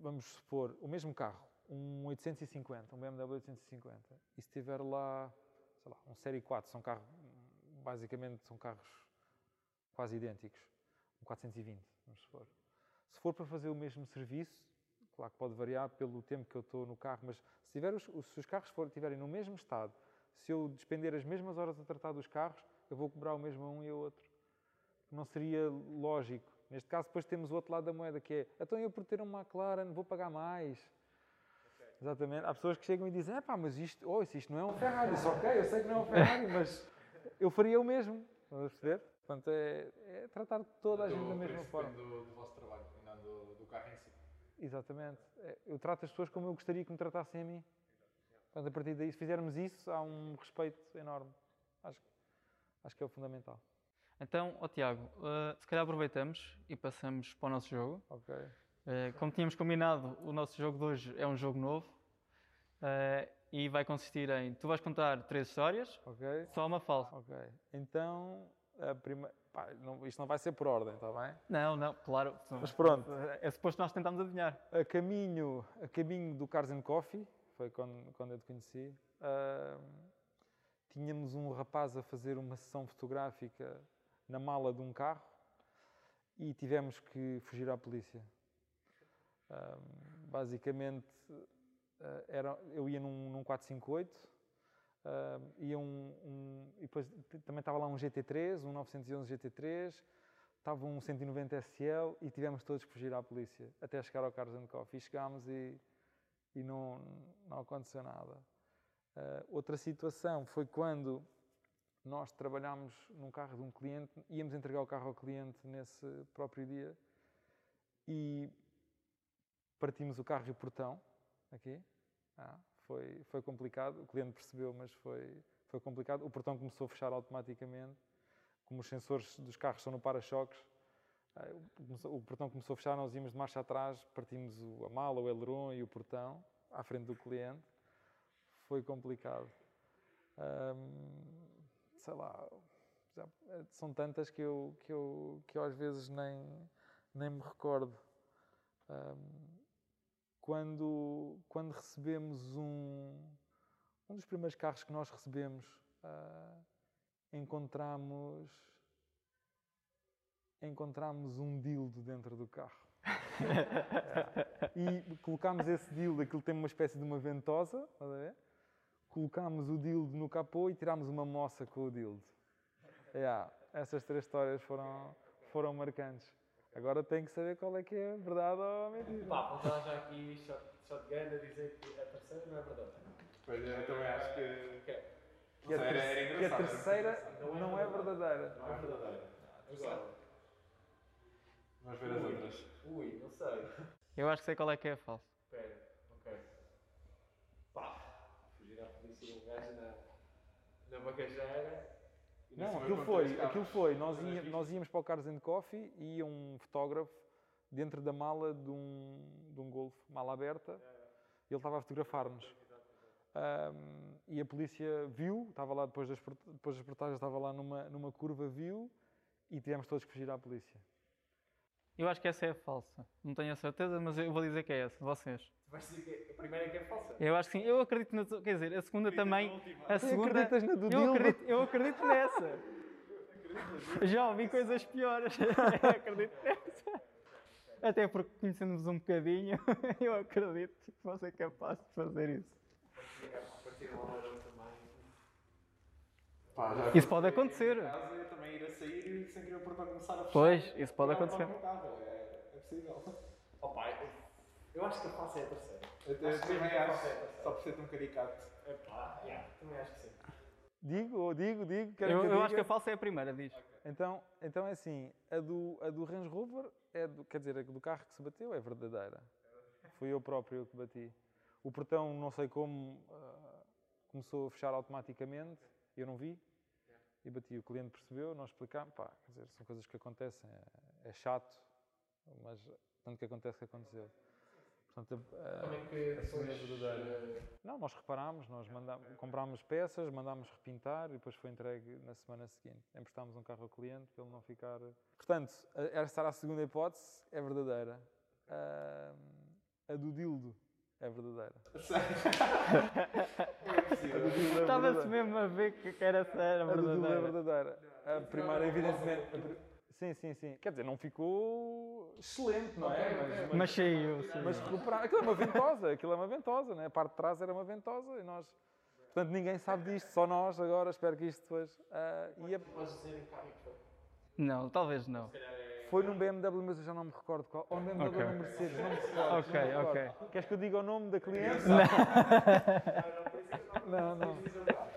[SPEAKER 3] vamos supor, o mesmo carro, um 850, um BMW 850, e se tiver lá, sei lá, um Série 4, são carros, basicamente são carros quase idênticos, um 420, vamos supor. Se for para fazer o mesmo serviço, claro que pode variar pelo tempo que eu estou no carro, mas se, tiver os- se os carros for, estiverem no mesmo estado, se eu despender as mesmas horas a tratar dos carros, eu vou cobrar o mesmo a um e a outro. Não seria lógico. Neste caso, depois temos o outro lado da moeda, que é, então eu por ter uma McLaren vou pagar mais. Exatamente. Há pessoas que chegam e dizem, pá, mas isto, oh, isto não é um Ferrari. Isso ok, eu sei que não é um Ferrari, [laughs] mas eu faria o mesmo. Estás a perceber? Portanto, é, é tratar toda a gente da mesma forma.
[SPEAKER 2] do, do vosso trabalho e não do, do carro em si.
[SPEAKER 3] Exatamente. É, Eu trato as pessoas como eu gostaria que me tratassem a mim. Portanto, a partir daí, se fizermos isso, há um respeito enorme. Acho, acho que é o fundamental.
[SPEAKER 4] Então, ó Tiago, eh, se calhar aproveitamos e passamos para o nosso jogo.
[SPEAKER 3] Ok.
[SPEAKER 4] Eh, como tínhamos combinado, o nosso jogo de hoje é um jogo novo eh, e vai consistir em tu vais contar três histórias,
[SPEAKER 3] Ok.
[SPEAKER 4] só uma falsa.
[SPEAKER 3] Ok. Então, a prima... Pá, não- isto não vai ser por ordem, está bem?
[SPEAKER 4] Não, não, claro.
[SPEAKER 3] Mas pronto.
[SPEAKER 4] É suposto nós tentarmos adivinhar.
[SPEAKER 3] A caminho, a caminho do Cars and Coffee, foi quando, quando eu te conheci, ahm, tínhamos um rapaz a fazer uma sessão fotográfica na mala de um carro e tivemos que fugir à polícia. Basicamente, ah, era, eu ia num, num 458, ahm, ia um, um- e depois também estava lá um GT3, um 911 GT3, estava um 190 SL e tivemos todos que fugir à polícia até chegar ao and Coffee. E chegámos e, e não, não aconteceu nada. Ah, outra situação foi quando nós trabalhámos num carro de um cliente, íamos entregar o carro ao cliente nesse próprio dia e partimos o carro e o portão aqui. Ah, foi, foi complicado, o cliente percebeu, mas foi, foi complicado. O portão começou a fechar automaticamente como os sensores dos carros são no para-choques, eh, o- portão começou a fechar, nós íamos de marcha atrás, partimos a mala, o aileron e o portão à frente do cliente. Foi complicado. Ahm, sei lá, já- eh, são tantas que eu, que eu, que eu às vezes nem, nem me recordo. Ahm, quando, quando recebemos um, um dos primeiros carros que nós recebemos, ah, encontramos encontramos um dildo dentro do carro. [laughs] e colocámos esse dildo, aquilo tem uma espécie de uma ventosa? Colocámos o dildo no capô e tirámos uma moça com o dildo. Yeah, essas três histórias foram, foram marcantes. Agora tem que saber qual é que é verdade ou mentira.
[SPEAKER 2] Pá, vou já aqui shot, shotgun a dizer que a terceira não é verdade.
[SPEAKER 5] Pois eu também acho que.
[SPEAKER 3] Que a,
[SPEAKER 5] Não era-
[SPEAKER 3] ter-
[SPEAKER 5] era
[SPEAKER 3] que a terceira
[SPEAKER 2] Não é
[SPEAKER 3] não é
[SPEAKER 2] verdade.
[SPEAKER 3] verdadeira.
[SPEAKER 2] Não é verdadeira. Agora.
[SPEAKER 5] Vamos ver as outras.
[SPEAKER 2] Ui, não sei.
[SPEAKER 4] Eu acho que sei qual é que é a falsa.
[SPEAKER 2] Espera, ok. Pá, fugir à polícia um gajo na, na bagageira.
[SPEAKER 3] Não, aquilo foi, aquilo foi. Nós, ia- nós íamos para o Cars and Coffee e ia um fotógrafo dentro da mala de um, de um Golf, mala aberta, e ele estava a fotografar-nos. Ahm, e a polícia viu, estava lá depois das, depois das portagens, estava lá numa, numa curva, viu, e tivemos todos que fugir à polícia.
[SPEAKER 4] Eu acho que essa é a falsa. Não tenho a certeza, mas eu vou dizer que é essa, vocês.
[SPEAKER 2] Tu vais dizer que a primeira é que é falsa?
[SPEAKER 4] Eu acho que sim. Eu acredito na Quer dizer, a segunda também. A
[SPEAKER 3] Tu
[SPEAKER 4] segunda.
[SPEAKER 3] acreditas na do
[SPEAKER 4] eu, acredito, eu acredito nessa. Já ouvi coisas piores. [laughs] acredito nessa. Até porque conhecendo-vos um bocadinho, [laughs] eu acredito que você é capaz de fazer isso.
[SPEAKER 2] Partir uma hora também.
[SPEAKER 5] Pá, já
[SPEAKER 4] Isso pode acontecer.
[SPEAKER 5] Em casa, eu também ir a sair sem querer o portão começar a fechar.
[SPEAKER 4] Pois, isso pode
[SPEAKER 5] e
[SPEAKER 4] acontecer.
[SPEAKER 5] um É, é possível. [laughs]
[SPEAKER 2] Opa, eu, eu acho que a falsa é a terceira.
[SPEAKER 5] Eu, eu
[SPEAKER 2] Acho que
[SPEAKER 5] também acho,
[SPEAKER 2] é
[SPEAKER 5] só por ser tão caricato.
[SPEAKER 2] Epá, yeah, também acho que sim.
[SPEAKER 3] Digo, digo, digo. querem
[SPEAKER 4] Eu,
[SPEAKER 3] que
[SPEAKER 4] eu
[SPEAKER 3] diga?
[SPEAKER 4] acho que a falsa é a primeira, diz.
[SPEAKER 3] Então, então é assim, a do, a do Range Rover, é do, quer dizer, a do carro que se bateu é verdadeira. Fui eu próprio que bati. O portão, não sei como, ah, começou a fechar automaticamente, eu não vi, e bati. O cliente percebeu, nós explicámos, pá, quer dizer, são coisas que acontecem, é, é chato, mas tanto que acontece que aconteceu. Portanto, a-
[SPEAKER 2] que
[SPEAKER 3] a segunda é
[SPEAKER 2] depois.
[SPEAKER 3] verdadeira.
[SPEAKER 2] eh,
[SPEAKER 3] não, nós reparámos, nós mandámos, comprámos peças, mandámos repintar e depois foi entregue na semana seguinte. Emprestámos um carro ao cliente para ele não ficar. Portanto, a- esta era a segunda hipótese, é verdadeira. Ah, a do dildo é verdadeira. A [laughs] é
[SPEAKER 4] Estava-se mesmo a ver que era
[SPEAKER 3] A dildo é
[SPEAKER 4] verdadeira.
[SPEAKER 3] verdadeira. A primeira, evidentemente. a Sim, sim, sim. Quer dizer, não ficou excelente, não é? Mas,
[SPEAKER 4] Mas saiu, sim.
[SPEAKER 3] Mas recuperar. Aquilo é uma ventosa, aquilo é uma ventosa, né? a parte de trás era uma ventosa e nós. Portanto, ninguém sabe disto, só nós agora. Espero que isto depois. ah, e a-
[SPEAKER 2] Podes dizer em carro que foi.
[SPEAKER 4] Não, talvez não.
[SPEAKER 2] Se calhar é.
[SPEAKER 3] Foi num BMW, mas eu já não me recordo qual. Ou num BMW
[SPEAKER 4] Ok.
[SPEAKER 3] ou num Mercedes, não me recordo.
[SPEAKER 4] Ok,
[SPEAKER 3] não me recordo.
[SPEAKER 4] ok.
[SPEAKER 3] Queres que eu diga o nome da cliente? [laughs] Não, não.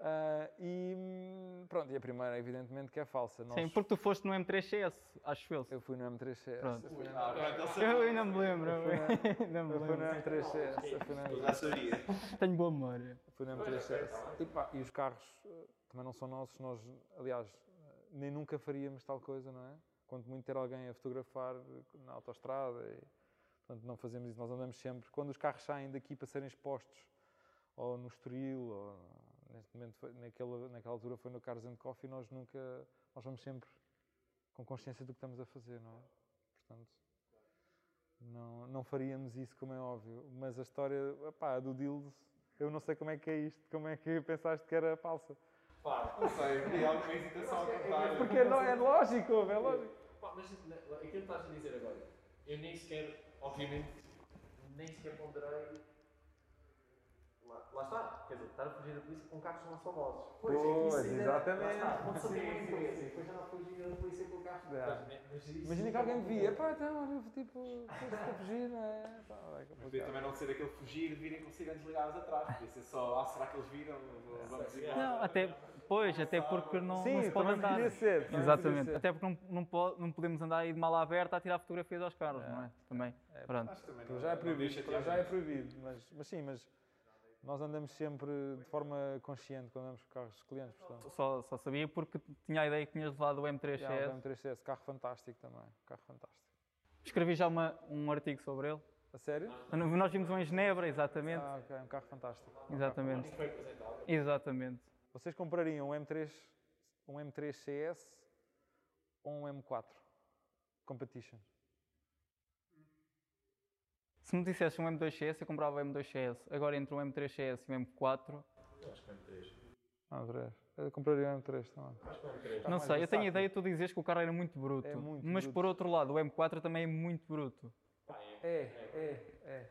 [SPEAKER 3] Ah, e hum, pronto, e a primeira, evidentemente, que é falsa. Nós,
[SPEAKER 4] Sim, porque tu foste no M3CS, acho eu.
[SPEAKER 3] Eu fui no M3CS.
[SPEAKER 4] Pronto.
[SPEAKER 3] Eu fui no,
[SPEAKER 5] Ah, pronto, ele
[SPEAKER 4] Eu
[SPEAKER 5] sabia.
[SPEAKER 4] ainda me lembro.
[SPEAKER 3] Eu fui
[SPEAKER 4] me
[SPEAKER 3] eu fui no
[SPEAKER 4] lembro.
[SPEAKER 3] M3CS. Eu fui no
[SPEAKER 5] Eu
[SPEAKER 3] M3CS.
[SPEAKER 5] já sabia.
[SPEAKER 4] Tenho boa memória.
[SPEAKER 3] Foi na M3CS. E, pá, e os carros eh, também não são nossos, nós, aliás, eh, nem nunca faríamos tal coisa, não é? Quanto muito ter alguém a fotografar na autoestrada e, portanto, não fazemos isso. Nós andamos sempre, quando os carros saem daqui para serem expostos, ou no Estoril, ou neste momento, foi, naquela, naquela altura foi no Cars and Coffee, nós nunca, nós vamos sempre com consciência do que estamos a fazer, não é? Portanto, não, não faríamos isso, como é óbvio. Mas a história, epá, a do Dildo, eu não sei como é que é isto, como é que pensaste que era falsa.
[SPEAKER 2] Pá,
[SPEAKER 5] Não sei, vi alguma hesitação a contar.
[SPEAKER 3] Porque não, é lógico, é lógico.
[SPEAKER 2] Mas aquilo que estás a dizer agora, eu nem sequer, obviamente, nem sequer ponderei. Lá, lá está, quer dizer, estar a fugir da polícia com carros que não são vossos.
[SPEAKER 3] Pois,
[SPEAKER 2] isso ainda-
[SPEAKER 3] exatamente.
[SPEAKER 2] Lá está, pode ser
[SPEAKER 3] Sim,
[SPEAKER 2] uma
[SPEAKER 3] sim, sim.
[SPEAKER 2] depois já não fugir da polícia com carros. Mas- mas isso
[SPEAKER 3] Imagina que alguém me via, pá, então, olha, tipo, foste a fugir, não é? Pá, é
[SPEAKER 5] podia também não ser aquele fugir e virem com ciganos ligados atrás. Podia ser só, ah, será que eles viram? Vamos ir.
[SPEAKER 4] Não, até, pois, até porque não,
[SPEAKER 3] Sim,
[SPEAKER 4] não se pode andar.
[SPEAKER 3] podia ser.
[SPEAKER 4] Exatamente.
[SPEAKER 3] ser.
[SPEAKER 4] Até porque não, não, pode, não podemos andar aí de mala aberta a tirar fotografias aos carros, não é? Também. Pronto.
[SPEAKER 5] Acho que também
[SPEAKER 3] já é proibido,
[SPEAKER 5] de
[SPEAKER 3] já é proibido, mas, mas sim, mas nós andamos sempre de forma consciente quando andamos com carros dos clientes, portanto.
[SPEAKER 4] Só, só sabia porque tinha a ideia que tinhas levado o M3CS.
[SPEAKER 3] Já, o M3CS, carro fantástico também, carro fantástico.
[SPEAKER 4] Escrevi já uma, um artigo sobre ele.
[SPEAKER 3] A sério?
[SPEAKER 4] Nós vimos um em Genebra, exatamente.
[SPEAKER 3] Ah, ok, um carro fantástico.
[SPEAKER 4] Exatamente.
[SPEAKER 2] Foi apresentado.
[SPEAKER 4] Exatamente.
[SPEAKER 3] Vocês comprariam um M3, um M3 CS ou um M4 Competition?
[SPEAKER 4] Se me dissesse um M2CS, eu comprava o M2CS. Agora entre um M3CS e um M4,
[SPEAKER 2] Eu acho que é M3.
[SPEAKER 3] Ah, M3. Eu compraria um M3 também.
[SPEAKER 2] Acho que é M3.
[SPEAKER 3] Tá
[SPEAKER 4] não
[SPEAKER 3] mais
[SPEAKER 4] sei, eu tenho a ideia de tu dizes que o carro era muito bruto.
[SPEAKER 3] É muito
[SPEAKER 4] mas
[SPEAKER 3] bruto.
[SPEAKER 4] por outro lado, o M4 também é muito bruto.
[SPEAKER 2] É.
[SPEAKER 3] É, é, é.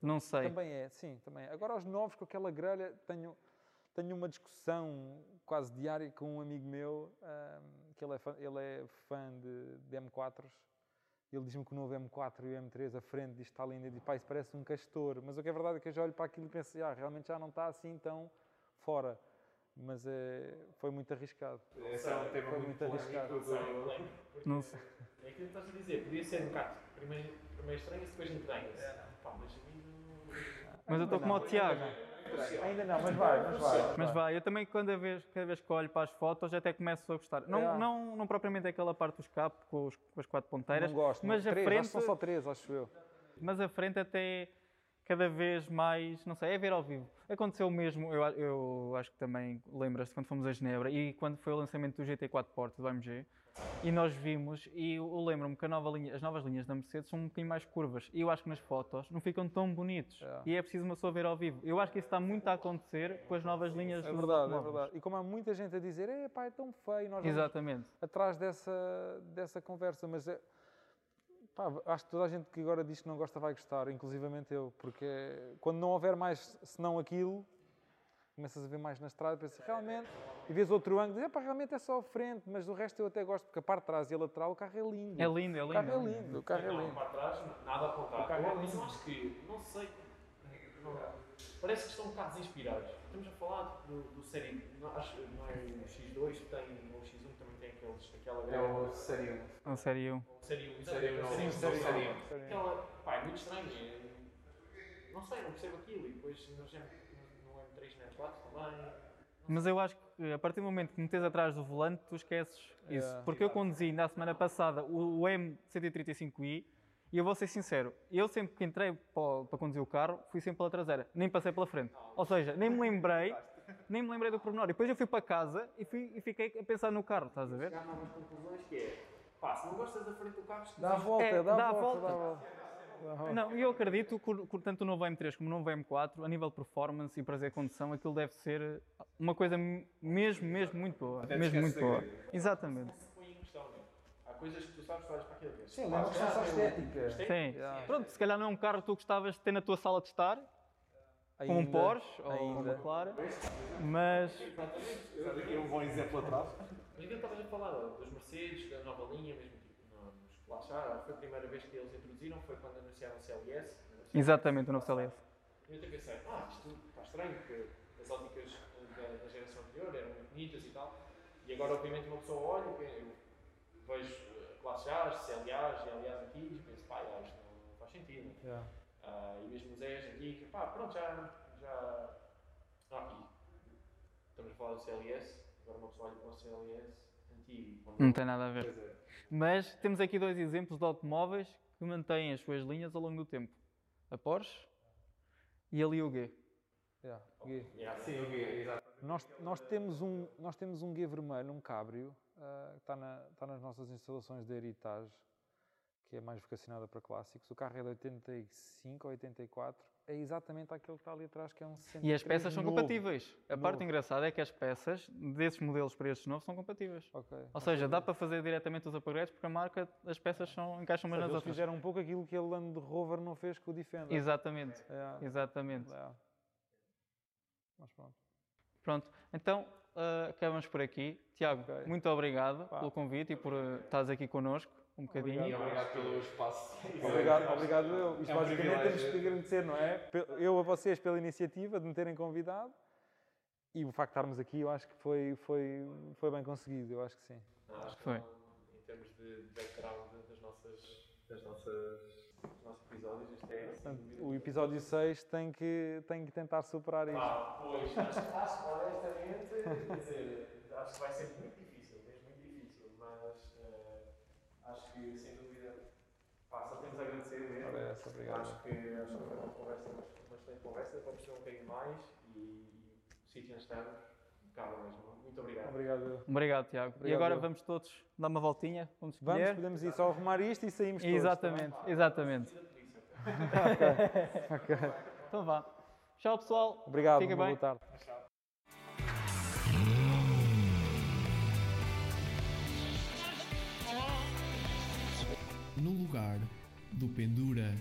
[SPEAKER 4] Não sei.
[SPEAKER 3] Também é, sim, também. é. Agora os novos com aquela grelha, tenho, tenho uma discussão quase diária com um amigo meu, ahm, que ele é fã, ele é fã de, de M4s. Ele diz-me que o novo M4 e o M3 à frente diz que está lindo. Eu digo, pá, isso parece um castor. Mas o que é verdade é que eu já olho para aquilo e penso, ah, realmente já não está assim tão fora. Mas é, foi muito arriscado.
[SPEAKER 5] Esse é um tema
[SPEAKER 3] Foi
[SPEAKER 5] muito
[SPEAKER 3] muito arriscado.
[SPEAKER 2] lembro, porque
[SPEAKER 4] Não sei.
[SPEAKER 2] É aquilo que estás a dizer, podia ser um bocado. Primeiro, primeiro estranha-se, depois entranha-se. Pá, mas a mim não.
[SPEAKER 4] Mas eu estou como o Tiago.
[SPEAKER 3] Ainda não, mas vai, mas vai.
[SPEAKER 4] Mas vai, eu também cada vez, cada vez que olho para as fotos até começo a gostar. Não,
[SPEAKER 3] É.
[SPEAKER 4] não, não propriamente aquela parte do escape com, os- com as quatro ponteiras,
[SPEAKER 3] Não gosto.
[SPEAKER 4] mas a
[SPEAKER 3] três,
[SPEAKER 4] frente,
[SPEAKER 3] acho que são só três, acho eu.
[SPEAKER 4] mas a frente até cada vez mais, não sei, é ver ao vivo. Aconteceu o mesmo, eu, a- eu acho que também lembras-te quando fomos a Genebra e quando foi o lançamento do GT4 Porto do AMG e nós vimos e eu lembro-me que nova linha- as novas linhas da Mercedes são um bocadinho mais curvas e eu acho que nas fotos não ficam tão bonitos
[SPEAKER 3] É.
[SPEAKER 4] e é preciso uma pessoa ver ao vivo. Eu acho que isso está muito a acontecer com as novas linhas
[SPEAKER 3] É verdade, é verdade. E como há muita gente a dizer, é pá, é tão feio, nós
[SPEAKER 4] Exatamente.
[SPEAKER 3] atrás dessa, dessa conversa, mas é, pá, acho que toda a gente que agora diz que não gosta vai gostar, inclusivamente eu, porque quando não houver mais senão aquilo, começas a ver mais na estrada, pensas realmente, e vês outro ângulo, dizes, pá, realmente é só a frente, mas o resto eu até gosto, porque a parte de trás e a lateral, o carro é lindo.
[SPEAKER 4] É lindo, é
[SPEAKER 3] O
[SPEAKER 4] lindo.
[SPEAKER 3] carro é lindo, o carro é
[SPEAKER 2] Não,
[SPEAKER 3] lindo.
[SPEAKER 2] para trás, nada a apontar.
[SPEAKER 3] O carro é
[SPEAKER 2] Mas
[SPEAKER 3] lindo.
[SPEAKER 2] eu acho que, não sei, parece que estão um bocado inspirados. Estamos a falar do, do série, não, acho, não é o X2 que tem, ou o X1 também tem aqueles, aquela
[SPEAKER 5] É
[SPEAKER 2] grelha.
[SPEAKER 5] o sério.
[SPEAKER 4] Não, sério.
[SPEAKER 2] Série 1,
[SPEAKER 5] Série um,
[SPEAKER 2] série 1,
[SPEAKER 5] sim,
[SPEAKER 2] série
[SPEAKER 5] série
[SPEAKER 2] 1.
[SPEAKER 5] um,
[SPEAKER 3] série um.
[SPEAKER 2] Aquela, pá, é muito estranho. é- não sei, não percebo aquilo. E depois G- no M3 no M4 também.
[SPEAKER 4] Mas eu acho que a partir do momento que metes atrás do volante, tu esqueces isso.
[SPEAKER 3] Yeah.
[SPEAKER 4] Porque eu conduzi na semana passada o, o M135i e eu vou ser sincero, eu sempre que entrei para, conduzir o carro, fui sempre pela traseira, nem passei pela frente. Ou seja, nem me lembrei, nem me lembrei do pormenor. E depois eu fui para casa e, fui, e fiquei a pensar no carro, estás a ver?
[SPEAKER 2] Chegar a novas conclusões que é, pá, se não gostas da frente do carro,
[SPEAKER 3] Dá a volta,
[SPEAKER 4] É,
[SPEAKER 3] dá,
[SPEAKER 4] dá
[SPEAKER 3] a volta,
[SPEAKER 4] volta.
[SPEAKER 3] dá a volta.
[SPEAKER 4] Não, e eu acredito que, o- que tanto o novo M3 como o novo M4, a nível de performance e prazer de condução, aquilo deve ser uma coisa mesmo, mesmo muito boa.
[SPEAKER 5] Até
[SPEAKER 4] mesmo muito boa. Exatamente.
[SPEAKER 2] né? Há coisas que tu sabes, tu olhas para aquilo
[SPEAKER 3] Sim, é uma questão só
[SPEAKER 2] calhar
[SPEAKER 3] estética.
[SPEAKER 4] Sim.
[SPEAKER 3] Yeah.
[SPEAKER 4] Pronto, se calhar não é um carro que tu gostavas de ter na tua sala de estar, como um
[SPEAKER 3] Ainda,
[SPEAKER 4] Porsche ou uma
[SPEAKER 3] ainda.
[SPEAKER 4] McLaren, mas
[SPEAKER 5] Sabe aqui um bom exemplo atrás?
[SPEAKER 2] Mas aquilo que estavas a falar, dos Mercedes, da nova linha, mesmo nos Flashar, foi a primeira vez que eles introduziram, foi quando anunciaram o CLS.
[SPEAKER 4] exatamente o novo CLS.
[SPEAKER 2] E eu até pensei, ah, isto está estranho, porque as óticas da, da geração anterior eram muito bonitas e tal. E agora, obviamente, uma pessoa olha, eu vejo eh, Classe A's, CLAs, GLAs e penso, pá, isto não faz sentido.
[SPEAKER 3] Yeah.
[SPEAKER 2] Ah, e mesmo os aqui, que pá, pronto, já. já ah, aqui. Estamos a falar do CLS, agora uma pessoa olha para o CLS antigo.
[SPEAKER 4] Não tem nada a ver. Mas temos aqui dois exemplos de automóveis que mantêm as suas linhas ao longo do tempo. A Porsche e a Liu-G.
[SPEAKER 3] Yeah, Gui.
[SPEAKER 2] Yeah, sim, exato.
[SPEAKER 3] Nós, nós, temos um, nós temos um G vermelho, um cabrio, ah, que está, na, está nas nossas instalações de Heritage, que é mais vocacionada para clássicos. O carro é de 85 ou 84, é exatamente aquele que está ali atrás, que é um 63
[SPEAKER 4] E as peças são
[SPEAKER 3] novo.
[SPEAKER 4] compatíveis. A parte
[SPEAKER 3] Novo.
[SPEAKER 4] engraçada é que as peças desses modelos para estes novos são compatíveis.
[SPEAKER 3] Ok.
[SPEAKER 4] Ou seja, dá para fazer diretamente os upgrades porque a marca, as peças são, encaixam umas nas outras.
[SPEAKER 3] fizeram um pouco aquilo que a Land Rover não fez com o Defender.
[SPEAKER 4] Exatamente,
[SPEAKER 3] É,
[SPEAKER 4] exatamente.
[SPEAKER 3] é. Mas pronto.
[SPEAKER 4] Pronto, então ah, acabamos por aqui. Tiago,
[SPEAKER 3] Ok.
[SPEAKER 4] muito obrigado
[SPEAKER 3] Pá.
[SPEAKER 4] pelo convite e por ah, estares aqui connosco um bocadinho.
[SPEAKER 5] E obrigado pelo espaço.
[SPEAKER 3] Obrigado, obrigado eu. Isto
[SPEAKER 5] É um
[SPEAKER 3] basicamente
[SPEAKER 5] privilégio.
[SPEAKER 3] temos que agradecer, não é? Eu a vocês pela iniciativa de me terem convidado e o facto de estarmos aqui eu acho que foi, foi, foi bem conseguido, eu acho que sim.
[SPEAKER 2] Não, acho que
[SPEAKER 4] Foi.
[SPEAKER 2] em termos de background das nossas, das nossas, nossos episódios, é
[SPEAKER 3] o episódio 6 tem que, tem que tentar superar isto.
[SPEAKER 2] Ah, pois, acho, acho que honestamente, quer dizer, acho que vai ser muito difícil, mesmo muito difícil, mas eh, acho que sem dúvida, pá, só temos a agradecer mesmo.
[SPEAKER 3] Essa, obrigado.
[SPEAKER 2] Acho que, acho que foi uma conversa, uma excelente conversa, vamos perceber um bocadinho mais e, e o sítio onde estamos, mesmo. Muito obrigado.
[SPEAKER 3] Obrigado.
[SPEAKER 4] Obrigado, Tiago. e
[SPEAKER 3] Obrigado,
[SPEAKER 4] agora
[SPEAKER 3] eu.
[SPEAKER 4] vamos todos dar uma voltinha, vamos
[SPEAKER 3] Vamos, podemos ir só arrumar isto e saímos todos.
[SPEAKER 4] exatamente, exatamente. [laughs]
[SPEAKER 3] Ok.
[SPEAKER 4] Então vá. Tchau, pessoal.
[SPEAKER 3] Obrigado,
[SPEAKER 4] Fica bem.
[SPEAKER 3] boa tarde.
[SPEAKER 1] No lugar do Pendura